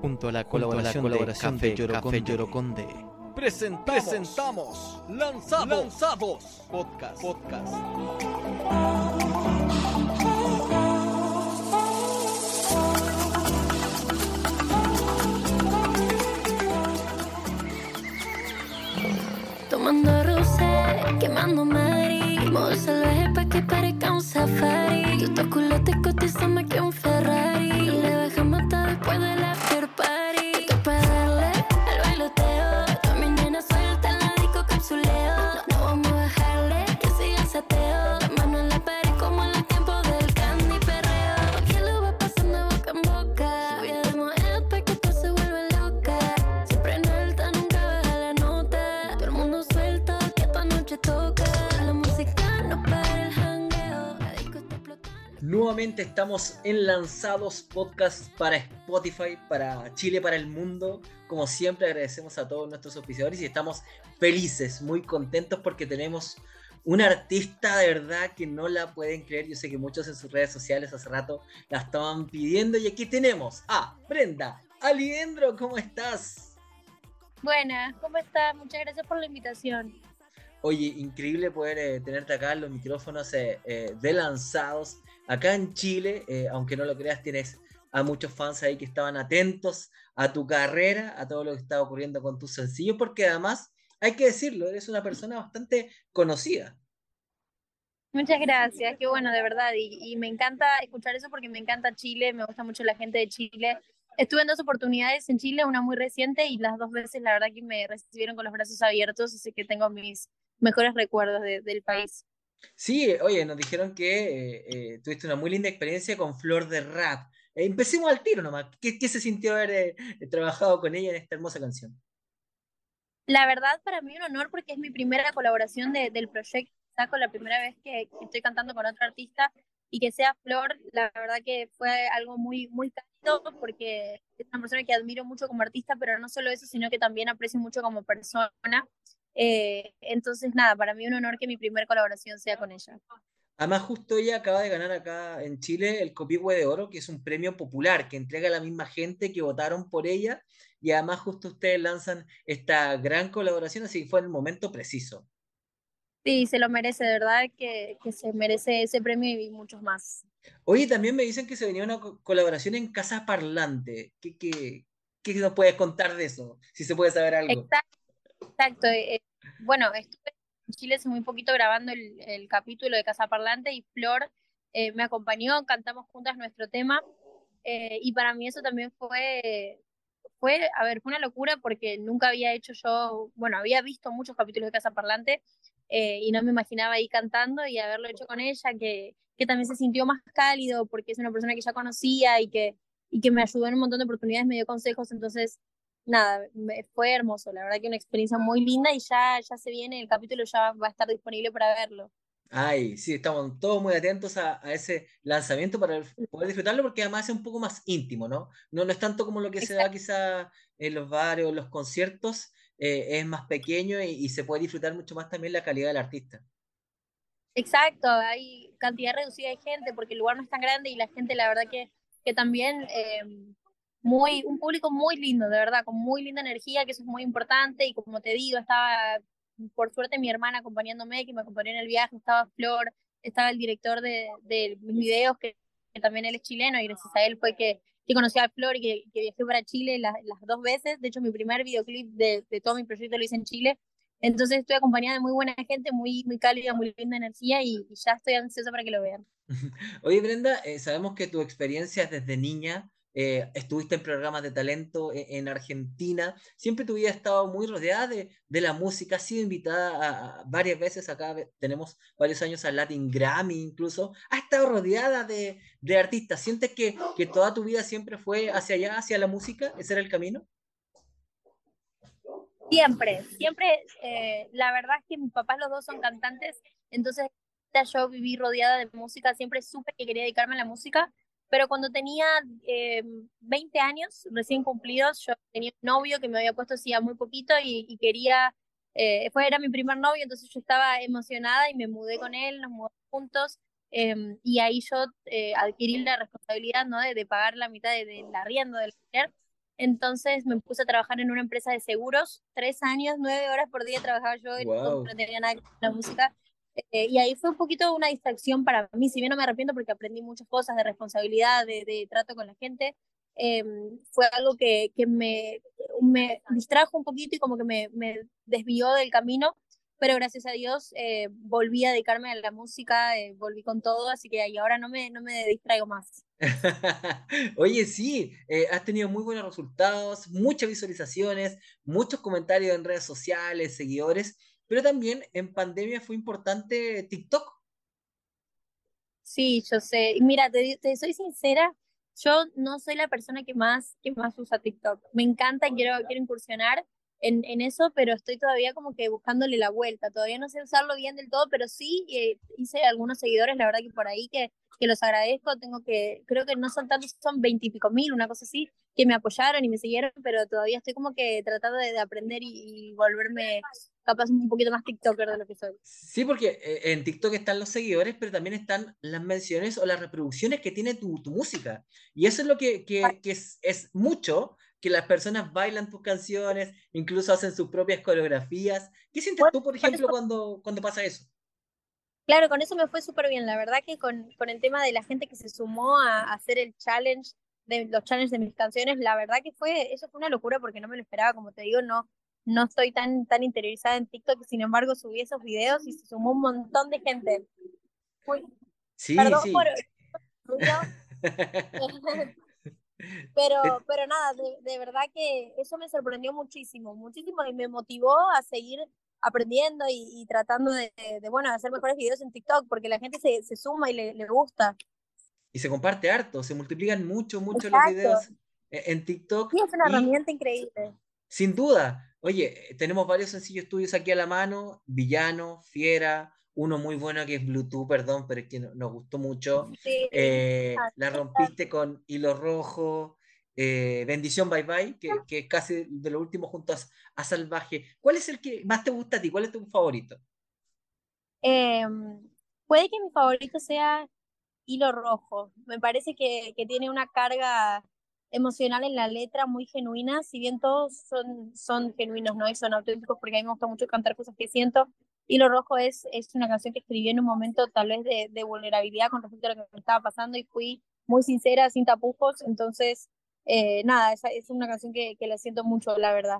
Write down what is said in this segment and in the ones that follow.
Junto a la colaboración, la colaboración de, Café, Yoroconde, presentamos, presentamos Lanzados, Lanzados Podcast. Podcast. Tomando rosé, quemando Madrid Modo salvaje pa' que parezca un safari Tus culotes cotizan más que un Estamos en Lanzados Podcast para Spotify, para Chile, para el mundo. Como siempre agradecemos a todos nuestros auspiciadores y estamos felices, muy contentos porque tenemos una artista de verdad que no la pueden creer. Yo sé que muchos en sus redes sociales hace rato la estaban pidiendo y aquí tenemos a Brenda Aliendro, ¿cómo estás? Buenas, ¿cómo estás? Muchas gracias por la invitación. Oye, increíble poder eh, tenerte acá en los micrófonos eh, eh, de lanzados. Acá en Chile, eh, aunque no lo creas, tienes a muchos fans ahí que estaban atentos a tu carrera, a todo lo que estaba ocurriendo con tus sencillos, porque además, hay que decirlo, eres una persona bastante conocida. Muchas gracias, qué bueno, de verdad. Y, me encanta escuchar eso porque me encanta Chile, me gusta mucho la gente de Chile. Estuve en dos oportunidades en Chile, una muy reciente y las dos veces la verdad que me recibieron con los brazos abiertos, así que tengo mis mejores recuerdos de- del país. Sí, oye, nos dijeron que eh, eh, tuviste una muy linda experiencia con Flor de Rap. Eh, empecemos al tiro nomás. ¿Qué, se sintió haber trabajado con ella en esta hermosa canción? La verdad, para mí un honor porque es mi primera colaboración de- del proyecto. Saco la primera vez que estoy cantando con otro artista y que sea Flor, la verdad que fue algo muy, muy cálido porque es una persona que admiro mucho como artista, pero no solo eso, sino que también aprecio mucho como persona. Eh, entonces, nada, para mí un honor que mi primera colaboración sea con ella. Además, justo ella acaba de ganar acá en Chile el Copihue de Oro, que es un premio popular que entrega a la misma gente que votaron por ella. Y además, justo ustedes lanzan esta gran colaboración, así que fue el momento preciso. Sí, se lo merece, de verdad que, que se merece ese premio y muchos más. Oye, también me dicen que se venía una co- colaboración en Casa Parlante. ¿Qué, qué, qué nos puedes contar de eso? Si se puede saber algo. Exacto, exacto. eh, eh, bueno, estuve en Chile hace muy poquito grabando el, el capítulo de Casa Parlante y Flor eh, me acompañó, cantamos juntas nuestro tema eh, y para mí eso también fue, fue, a ver, fue una locura porque nunca había hecho yo, bueno, había visto muchos capítulos de Casa Parlante eh, y no me imaginaba ahí cantando y haberlo hecho con ella, que, que también se sintió más cálido porque es una persona que ya conocía y que, y que me ayudó en un montón de oportunidades, me dio consejos, entonces nada, fue hermoso, la verdad que una experiencia muy linda y ya, ya se viene, el capítulo ya va a estar disponible para verlo. Ay, sí, estamos todos muy atentos a, a ese lanzamiento para poder disfrutarlo porque además es un poco más íntimo, ¿no? No, no es tanto como lo que se da quizá en los bares o los conciertos, eh, es más pequeño y, y se puede disfrutar mucho más también la calidad del artista. Exacto, hay cantidad reducida de gente porque el lugar no es tan grande y la gente la verdad que, que también eh, muy, un público muy lindo, de verdad, con muy linda energía, que eso es muy importante y como te digo, estaba por suerte mi hermana acompañándome, que me acompañó en el viaje, estaba Flor, estaba el director de, de mis videos, que, que también él es chileno y gracias a él fue que, que conocí a Flor y que, que viajé para Chile las, las dos veces, de hecho mi primer videoclip de, de todo mi proyecto lo hice en Chile. Entonces estoy acompañada de muy buena gente, muy, muy cálida, muy linda energía y, y ya estoy ansiosa para que lo vean. Oye, Brenda, eh, sabemos que tu experiencia es desde niña, eh, estuviste en programas de talento e- en, Argentina, siempre tu vida ha estado muy rodeada de, la música, has sido invitada varias veces acá, tenemos varios años al Latin Grammy incluso, has estado rodeada de, de artistas, ¿sientes que, que toda tu vida siempre fue hacia allá, hacia la música? ¿Ese era el camino? Siempre, siempre, eh, la verdad es que mis papás los dos son cantantes, entonces yo viví rodeada de música, siempre supe que quería dedicarme a la música, pero cuando tenía eh, 20 años recién cumplidos, yo tenía un novio que me había puesto hacía muy poquito y, y quería, eh, era mi primer novio, entonces yo estaba emocionada y me mudé con él, nos mudamos juntos, Em, y ahí yo eh, adquirí la responsabilidad ¿no? de, de pagar la mitad del de, arriendo del alquiler. Entonces me puse a trabajar en una empresa de seguros, tres años, nueve horas por día trabajaba yo, wow. no tenía nada que ver con la música. Eh, y ahí fue un poquito una distracción para mí, si bien no me arrepiento porque aprendí muchas cosas de responsabilidad, de, trato con la gente, eh, fue algo que, que me, me, distrajo un poquito y como que me, me, desvió del camino, pero gracias a Dios eh, volví a dedicarme a la música, eh, volví con todo, así que ahí ahora no me, no me distraigo más. Oye, sí, eh, has tenido muy buenos resultados, muchas visualizaciones, muchos comentarios en redes sociales, seguidores, pero también en pandemia fue importante TikTok. Sí, yo sé. Mira, te, te soy sincera, yo no soy la persona que más, que más usa TikTok. Me encanta, quiero, quiero incursionar en, en eso, pero estoy todavía como que buscándole la vuelta. Todavía no sé usarlo bien del todo, pero sí eh, hice algunos seguidores, la verdad que por ahí que, que los agradezco. Tengo que, creo que no son tantos, son veintipico mil, una cosa así, que me apoyaron y me siguieron, pero todavía estoy como que tratando de, de aprender y, y volverme capaz un poquito más TikToker de lo que soy. Sí, porque eh, en TikTok están los seguidores, pero también están las menciones o las reproducciones que tiene tu, tu música. Y eso es lo que, que, que es, es, mucho, que las personas bailan tus canciones, incluso hacen sus propias coreografías. ¿Qué sientes bueno, tú, por ejemplo, cuando, cuando pasa eso? Claro, con eso me fue súper bien. La verdad que con, con, el tema de la gente que se sumó a, a hacer el challenge, de los challenges de mis canciones, la verdad que fue, eso fue una locura porque no me lo esperaba, como te digo, no, no estoy tan, tan interiorizada en TikTok, sin embargo subí esos videos y se sumó un montón de gente. Uy, sí, perdón sí. por pero, pero nada, de, de, verdad que eso me sorprendió muchísimo, muchísimo y me motivó a seguir aprendiendo y, y tratando de, de, bueno, hacer mejores videos en TikTok, porque la gente se, se suma y le, le, gusta. Y se comparte harto, se multiplican mucho, mucho Exacto. los videos en TikTok. Sí, es una y, herramienta increíble. Sin duda, Oye, tenemos varios sencillos tuyos aquí a la mano, Villano, Fiera, uno muy bueno que es Bluetooth, perdón, pero es que nos gustó mucho. Sí, eh, la rompiste con Hilo Rojo, eh, Bendición Bye Bye, que, que, es casi de lo último junto a, a, Salvaje. ¿Cuál es el que más te gusta a ti? ¿Cuál es tu favorito? Eh, puede que mi favorito sea Hilo Rojo. Me parece que, que tiene una carga emocional en la letra, muy genuina, si bien todos son, son genuinos, ¿no? Y son auténticos, porque a mí me gusta mucho cantar cosas que siento. Y Lo Rojo es, es una canción que escribí en un momento tal vez de, de vulnerabilidad con respecto a lo que me estaba pasando y fui muy sincera, sin tapujos, entonces, eh, nada, esa es una canción que, que la siento mucho, la verdad.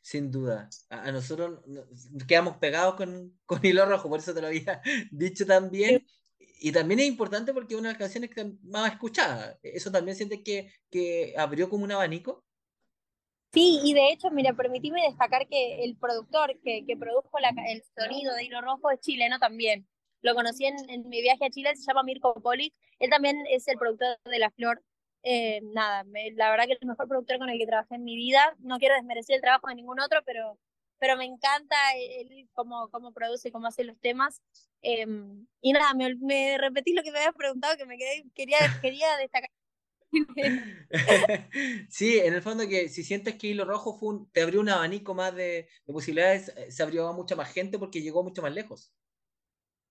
Sin duda. A, a, nosotros nos quedamos pegados con, con Hilo Rojo, por eso te lo había dicho también. Sí y también es importante porque es una de las canciones que más escuchada. ¿Eso también siente que, que abrió como un abanico? Sí, y de hecho, mira, permitime destacar que el productor que, que produjo la, el sonido de Hilo Rojo es chileno también. Lo conocí en, en, mi viaje a Chile, se llama Mirko Polic. Él también es el productor de La Flor. Eh, nada, me, la verdad que es el mejor productor con el que trabajé en mi vida. No quiero desmerecer el trabajo de ningún otro, pero pero me encanta él cómo, cómo produce, cómo hace los temas. Eh, y nada, me, me, repetí lo que me habías preguntado, que me quedé, quería, quería destacar. sí, en el fondo que si sientes que Hilo Rojo fue un, te abrió un abanico más de, de, posibilidades, eh, se abrió a mucha más gente porque llegó mucho más lejos.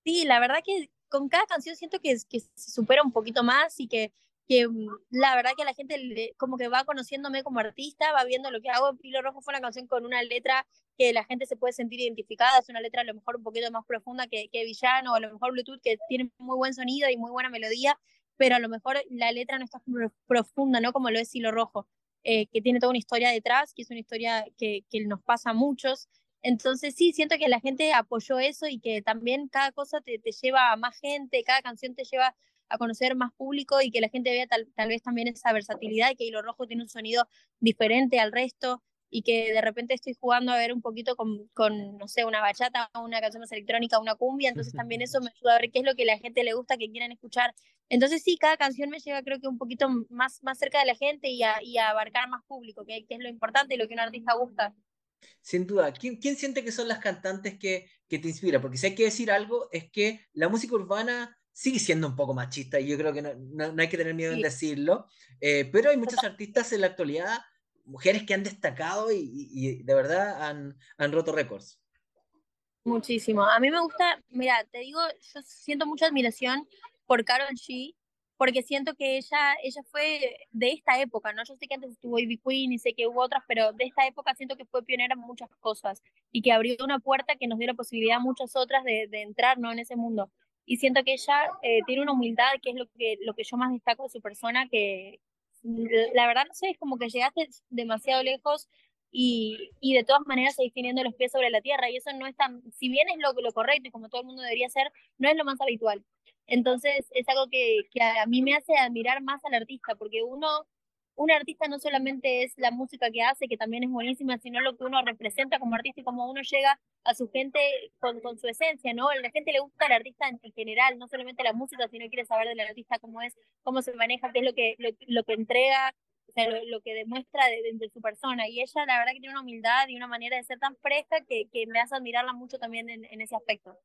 Sí, la verdad que con cada canción siento que, que se supera un poquito más y que que mm, la verdad que la gente como que va conociéndome como artista, va viendo lo que hago. Pilo Rojo fue una canción con una letra que la gente se puede sentir identificada, es una letra a lo mejor un poquito más profunda que, que Villano, o a lo mejor Bluetooth, que tiene muy buen sonido y muy buena melodía, pero a lo mejor la letra no está profunda, ¿no? Como lo es Hilo Rojo, eh, que tiene toda una historia detrás, que es una historia que, que nos pasa a muchos. Entonces sí, siento que la gente apoyó eso y que también cada cosa te, te lleva a más gente, cada canción te lleva a conocer más público y que la gente vea tal, tal vez también esa versatilidad y que Hilo Rojo tiene un sonido diferente al resto y que de repente estoy jugando a ver un poquito con, con no sé, una bachata, una canción más electrónica, una cumbia, entonces también eso me ayuda a ver qué es lo que la gente le gusta, que quieran escuchar. Entonces sí, cada canción me lleva creo que un poquito más, más cerca de la gente y a, y a abarcar más público, que, que, es lo importante y lo que un artista gusta. Sin duda, ¿quién, quién siente que son las cantantes que, que te inspiran? Porque si hay que decir algo, es que la música urbana sigue siendo un poco machista y yo creo que no, no, no hay que tener miedo sí. en decirlo, eh, pero hay muchos artistas en la actualidad, mujeres que han destacado y, y, de verdad han, han roto récords. Muchísimo. A mí me gusta, mira, te digo, yo siento mucha admiración por Carol G, porque siento que ella, ella fue de esta época, ¿no? Yo sé que antes estuvo Ivy Queen y sé que hubo otras, pero de esta época siento que fue pionera en muchas cosas y que abrió una puerta que nos dio la posibilidad a muchas otras de, de entrar, ¿no? En ese mundo. Y siento que ella eh, tiene una humildad, que es lo que, lo que yo más destaco de su persona, que la verdad no sé, es como que llegaste demasiado lejos y, y de todas maneras seguís teniendo los pies sobre la tierra y eso no es tan, si bien es lo, lo correcto y como todo el mundo debería hacer, no es lo más habitual. Entonces es algo que, que a mí me hace admirar más al artista, porque uno, un artista no solamente es la música que hace, que también es buenísima, sino lo que uno representa como artista y cómo uno llega a su gente con, con su esencia, ¿no? La gente le gusta el artista en, general, no solamente la música, sino quiere saber del artista cómo es, cómo se maneja, qué es lo que, lo, lo que entrega, sea, lo, que demuestra de, de, su persona. Y ella, la verdad, que tiene una humildad y una manera de ser tan fresca que, que me hace admirarla mucho también en, en ese aspecto.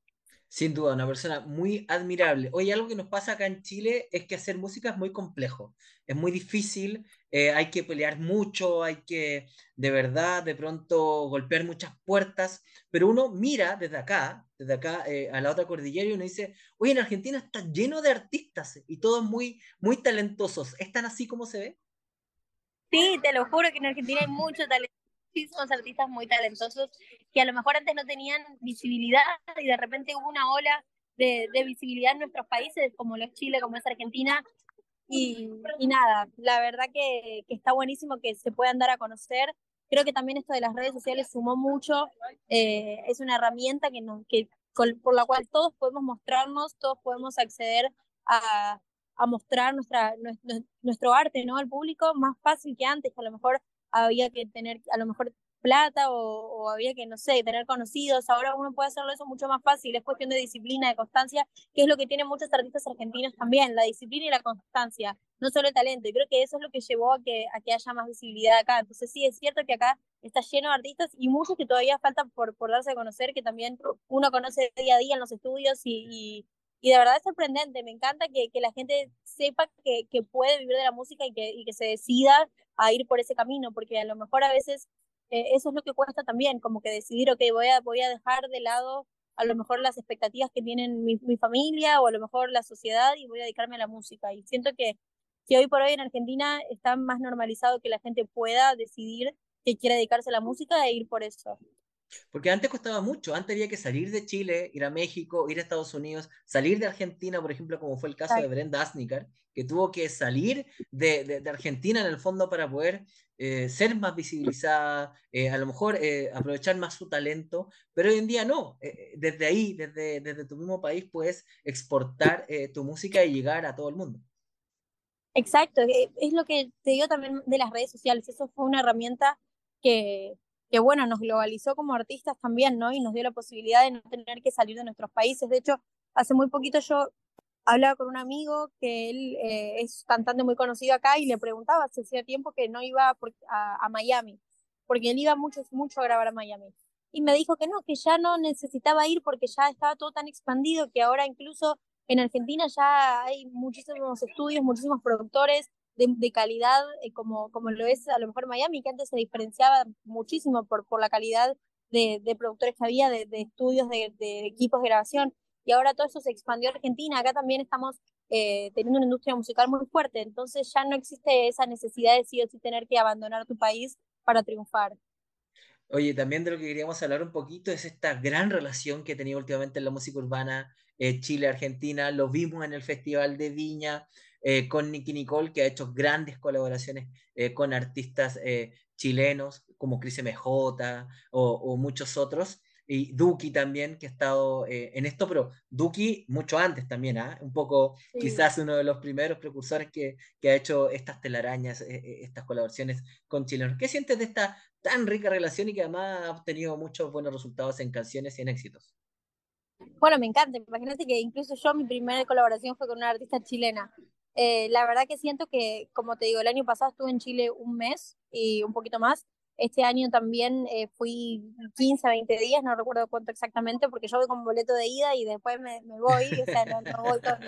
Sin duda, una persona muy admirable. Oye, algo que nos pasa acá en Chile es que hacer música es muy complejo, es muy difícil, eh, hay que pelear mucho, hay que de verdad de pronto golpear muchas puertas, pero uno mira desde acá, desde acá eh, a la otra cordillera y uno dice, oye, en Argentina está lleno de artistas y todos muy, muy talentosos. ¿Es tan así como se ve? Sí, te lo juro que en Argentina hay mucho talento muchísimos artistas muy talentosos que a lo mejor antes no tenían visibilidad y de repente hubo una ola de, visibilidad en nuestros países, como lo es Chile, como es Argentina. Y, nada, la verdad que, está buenísimo que se puedan dar a conocer. Creo que también esto de las redes sociales sumó mucho. Eh, es una herramienta que, nos, que por la cual todos podemos mostrarnos, todos podemos acceder a, a mostrar nuestro, nuestro arte ¿no? al público más fácil que antes, que a lo mejor había que tener a lo mejor plata o, o, había que, no sé, tener conocidos. Ahora uno puede hacerlo eso mucho más fácil. Es cuestión de disciplina, de constancia, que es lo que tienen muchos artistas argentinos también, la disciplina y la constancia, no solo el talento. Y creo que eso es lo que llevó a que, a que haya más visibilidad acá. Entonces sí, es cierto que acá está lleno de artistas y muchos que todavía faltan por, por darse a conocer, que también uno conoce día a día en los estudios y y de verdad es sorprendente, me encanta que, que la gente sepa que, que, puede vivir de la música y que, y que se decida a ir por ese camino, porque a lo mejor a veces eh, eso es lo que cuesta también, como que decidir, ok, voy a, voy a dejar de lado a lo mejor las expectativas que tienen mi, mi familia o a lo mejor la sociedad y voy a dedicarme a la música. Y siento que, que hoy por hoy en Argentina está más normalizado que la gente pueda decidir que quiere dedicarse a la música e ir por eso. Porque antes costaba mucho, antes había que salir de Chile, ir a México, ir a Estados Unidos, salir de Argentina, por ejemplo, como fue el caso de Brenda Asnicar, que tuvo que salir de, de, de Argentina en el fondo para poder eh, ser más visibilizada, eh, a lo mejor eh, aprovechar más su talento, pero hoy en día no, desde ahí, desde, desde tu mismo país, puedes exportar tu música y llegar a todo el mundo. Exacto, es lo que te digo también de las redes sociales, eso fue una herramienta que, que bueno, nos globalizó como artistas también, ¿no? Y nos dio la posibilidad de no tener que salir de nuestros países. De hecho, hace muy poquito yo hablaba con un amigo que él eh, es cantante muy conocido acá y le preguntaba hace hacía tiempo que no iba a, a, Miami, porque él iba mucho, mucho a grabar a Miami. Y me dijo que no, que ya no necesitaba ir porque ya estaba todo tan expandido que ahora incluso en Argentina ya hay muchísimos estudios, muchísimos productores, de, calidad eh, como, como lo es a lo mejor Miami, que antes se diferenciaba muchísimo por, por la calidad de, de productores que había, de, de estudios, de, de, equipos de grabación, y ahora todo eso se expandió a Argentina, acá también estamos eh, teniendo una industria musical muy fuerte, entonces ya no existe esa necesidad de sí o sí tener que abandonar tu país para triunfar. Oye, también de lo que queríamos hablar un poquito es esta gran relación que ha tenido últimamente en la música urbana eh, Chile-Argentina, lo vimos en el Festival de Viña, eh, con Nicky Nicole, que ha hecho grandes colaboraciones eh, con artistas eh, chilenos como Cris MJ o, o, muchos otros. Y Duki también, que ha estado en esto, pero Duki mucho antes también, ¿eh? un poco sí. quizás uno de los primeros precursores que, que ha hecho estas telarañas, estas colaboraciones con chilenos. ¿Qué sientes de esta tan rica relación y que además ha obtenido muchos buenos resultados en canciones y en éxitos? Bueno, me encanta. Imagínate que incluso yo mi primera colaboración fue con una artista chilena. Eh, la verdad que siento que, como te digo, el año pasado estuve en Chile un mes y un poquito más. Este año también eh, fui 15, 20 días, no recuerdo cuánto exactamente, porque yo voy con boleto de ida y después me, me voy, o sea, no, no, voy con,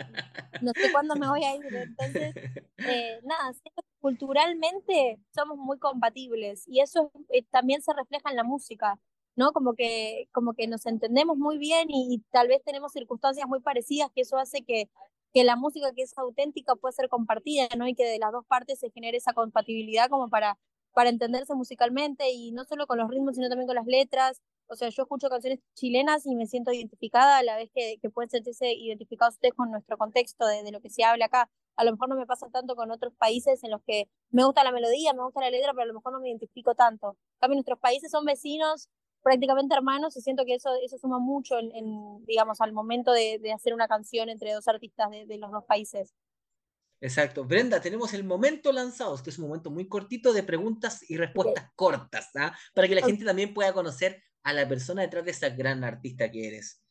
no sé cuándo me voy a ir. Entonces, eh, nada, siento que culturalmente somos muy compatibles y eso eh, también se refleja en la música. ¿no? Como que, como que nos entendemos muy bien y, tal vez tenemos circunstancias muy parecidas, que eso hace que, que la música que es auténtica pueda ser compartida, ¿no? Y que de las dos partes se genere esa compatibilidad como para, para entenderse musicalmente y no solo con los ritmos, sino también con las letras. O sea, yo escucho canciones chilenas y me siento identificada a la vez que, que pueden sentirse identificados ustedes con nuestro contexto de, de lo que se habla acá. A lo mejor no me pasa tanto con otros países en los que me gusta la melodía, me gusta la letra, pero a lo mejor no me identifico tanto. En cambio, nuestros países son vecinos, prácticamente hermanos y siento que eso, eso suma mucho en, digamos, al momento de, de, hacer una canción entre dos artistas de, de, los dos países. Exacto. Brenda, tenemos el momento lanzados, que es un momento muy cortito de preguntas y respuestas cortas, ¿ah? para que la gente también pueda conocer a la persona detrás de esa gran artista que eres.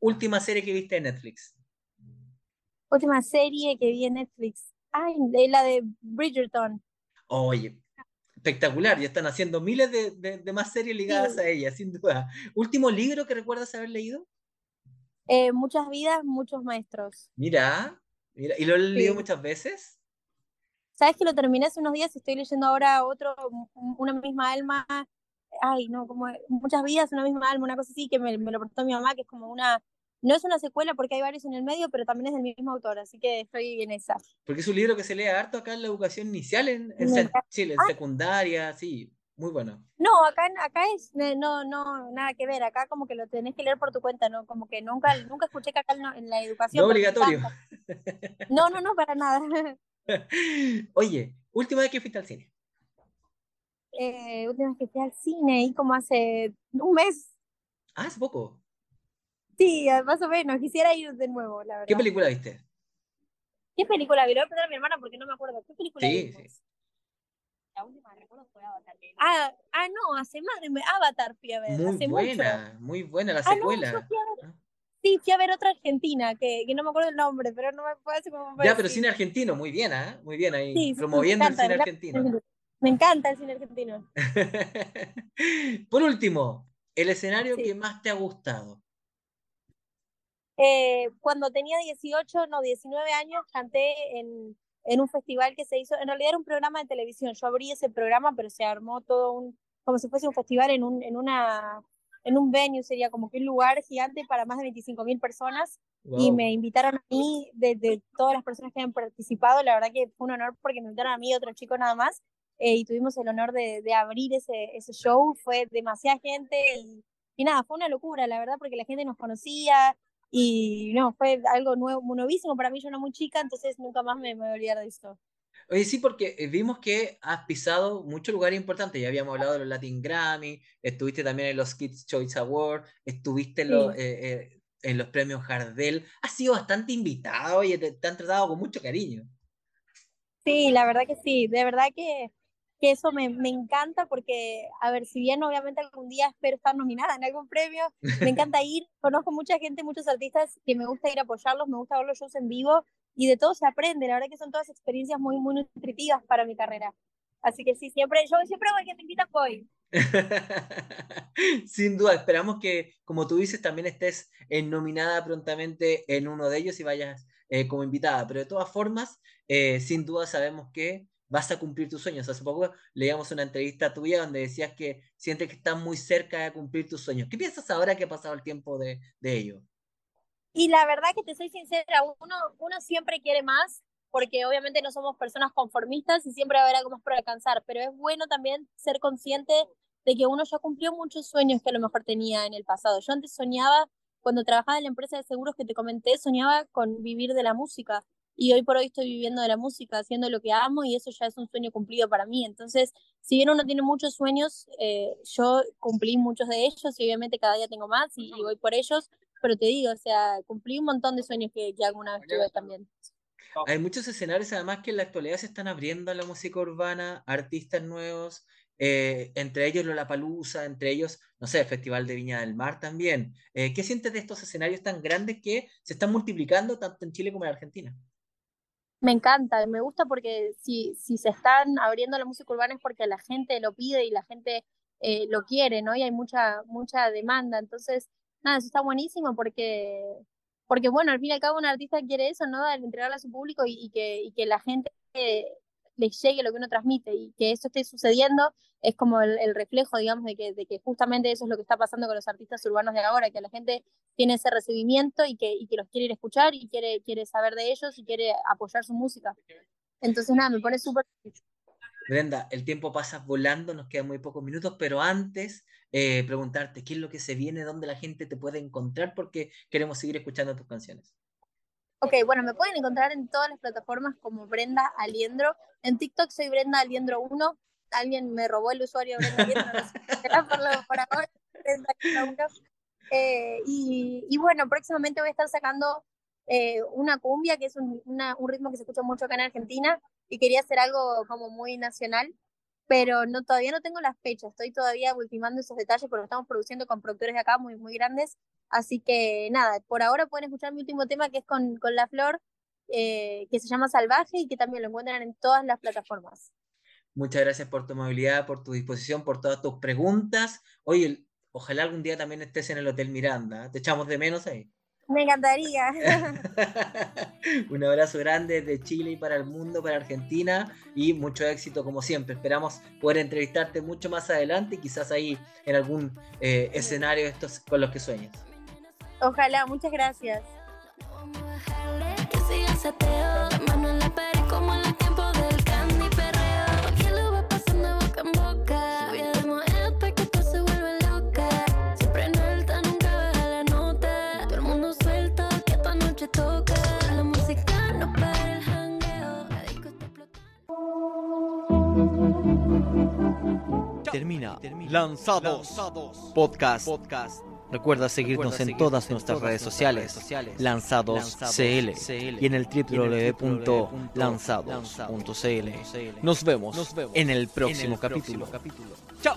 Última serie que viste en Netflix. Última serie que vi en Netflix. Ay, la de Bridgerton. Oye, espectacular. Ya están haciendo miles de, de, de más series ligadas sí. a ella, sin duda. ¿Último libro que recuerdas haber leído? Eh, muchas vidas, muchos maestros. Mira, mira. ¿y lo has leído sí. muchas veces? Sabes que lo terminé hace unos días y estoy leyendo ahora otro, una misma alma. Ay, no, como muchas vidas, una misma alma, una cosa así que me, me lo prestó mi mamá, que es como una no es una secuela porque hay varios en el medio, pero también es del mismo autor, así que estoy en esa. Porque es un libro que se lee harto acá en la educación inicial, en, en Chile, en ah. secundaria, sí, muy bueno. No, acá, acá es, no, no, nada que ver, acá como que lo tenés que leer por tu cuenta, ¿no? Como que nunca, nunca escuché que acá en la educación. No obligatorio. No, no, no, para nada. Oye, última vez que fuiste al cine. Eh, última vez que fui al cine, y como hace un mes. Ah, hace poco. Sí, más o menos. Quisiera ir de nuevo, la verdad. ¿Qué película viste? ¿Qué película vi? Lo voy a preguntar a mi hermana porque no me acuerdo. ¿Qué película sí, vimos? Sí. La última recuerdo fue Avatar. Ah, ah, no, hace más de Avatar fui a ver. Muy hace buena, mucho. muy buena la ah, secuela. No, fui ver, sí, fui a ver otra argentina, que, que, no me acuerdo el nombre, pero no me puedo decir cómo Ya, pero cine argentino, muy bien, ¿eh? Muy bien ahí, sí, promoviendo encanta, el cine argentino. Me encanta el cine argentino. Por último, el escenario sí. que más te ha gustado. Eh, cuando tenía 18, no, 19 años, canté en, en, un festival que se hizo, en realidad era un programa de televisión, yo abrí ese programa, pero se armó todo un, como si fuese un festival en un, en una, en un venue, sería como que un lugar gigante para más de 25 mil personas, wow. y me invitaron a mí, de, de, todas las personas que han participado, la verdad que fue un honor porque me invitaron a mí y otro chico nada más, eh, y tuvimos el honor de, de abrir ese, ese show, fue demasiada gente, y, y nada, fue una locura, la verdad, porque la gente nos conocía, y no, fue algo nuevo, novísimo para mí, yo era muy chica, entonces nunca más me, me voy a olvidar de esto. Oye, sí, porque vimos que has pisado muchos lugares importantes. Ya habíamos hablado de los Latin Grammy, estuviste también en los Kids Choice Awards, estuviste en, sí. los, eh, eh, en los premios Jardel. Has sido bastante invitado y te, te, han tratado con mucho cariño. Sí, la verdad que sí. De verdad que que eso me, me, encanta porque, a ver, si bien obviamente algún día espero estar nominada en algún premio, me encanta ir, conozco mucha gente, muchos artistas que me gusta ir a apoyarlos, me gusta ver los shows en vivo y de todo se aprende, la verdad que son todas experiencias muy, muy nutritivas para mi carrera. Así que sí, siempre, yo siempre voy que me invita voy. Sin duda, esperamos que, como tú dices, también estés eh, nominada prontamente en uno de ellos y vayas eh, como invitada. Pero de todas formas, eh, sin duda sabemos que vas a cumplir tus sueños. Hace poco leíamos una entrevista tuya donde decías que sientes que estás muy cerca de cumplir tus sueños. ¿Qué piensas ahora que ha pasado el tiempo de, de ello? Y la verdad que te soy sincera, uno, uno siempre quiere más, porque obviamente no somos personas conformistas y siempre va a haber algo más por alcanzar, pero es bueno también ser consciente de que uno ya cumplió muchos sueños que a lo mejor tenía en el pasado. Yo antes soñaba, cuando trabajaba en la empresa de seguros que te comenté, soñaba con vivir de la música y hoy por hoy estoy viviendo de la música, haciendo lo que amo y eso ya es un sueño cumplido para mí. Entonces, si bien uno tiene muchos sueños, eh, yo cumplí muchos de ellos y obviamente cada día tengo más y, voy por ellos, pero te digo, o sea, cumplí un montón de sueños que, que alguna vez tuve también. Hay muchos escenarios además que en la actualidad se están abriendo a la música urbana, artistas nuevos, eh, entre ellos Lollapalooza, entre ellos, no sé, Festival de Viña del Mar también. Eh, ¿Qué sientes de estos escenarios tan grandes que se están multiplicando tanto en Chile como en Argentina? Me encanta, me gusta porque si, si se están abriendo la música urbana es porque la gente lo pide y la gente eh, lo quiere, ¿no? Y hay mucha, mucha demanda. Entonces, nada, eso está buenísimo porque, porque bueno, al fin y al cabo un artista quiere eso, ¿no? Al entregarle a su público y, y que, y que la gente les llegue lo que uno transmite y que eso esté sucediendo es como el, reflejo, digamos, de que, de que justamente eso es lo que está pasando con los artistas urbanos de ahora, que la gente tiene ese recibimiento y que, y que los quiere ir a escuchar y quiere, quiere saber de ellos y quiere apoyar su música. Entonces, nada, me pone súper... Brenda, el tiempo pasa volando, nos quedan muy pocos minutos, pero antes eh, preguntarte qué es lo que se viene, dónde la gente te puede encontrar, porque queremos seguir escuchando tus canciones. Ok, bueno, me pueden encontrar en todas las plataformas como Brenda Aliendro. En TikTok soy Brenda Aliendro 1. Alguien me robó el usuario Brenda Aliendro, no sé, por, por ahora, Brenda Aliendro 1. Eh, y, y, bueno, próximamente voy a estar sacando eh, una cumbia, que es un, un, ritmo que se escucha mucho acá en Argentina, y quería hacer algo como muy nacional, pero no todavía no tengo las fechas, estoy todavía ultimando esos detalles porque estamos produciendo con productores de acá muy, muy grandes, así que nada, por ahora pueden escuchar mi último tema que es con, con La Flor, eh, que se llama Salvaje y que también lo encuentran en todas las plataformas. Muchas gracias por tu amabilidad, por tu disposición, por todas tus preguntas. Oye, ojalá algún día también estés en el Hotel Miranda, te echamos de menos ahí. Me encantaría. Un abrazo grande de Chile y para el mundo, para Argentina y mucho éxito como siempre. Esperamos poder entrevistarte mucho más adelante y quizás ahí en algún eh, escenario estos con los que sueñas. Ojalá, muchas gracias. Lanzados. Podcast. Recuerda seguirnos en todas nuestras redes sociales, Lanzados CL y en el www.lanzados.cl. Nos vemos en el próximo capítulo. Chao.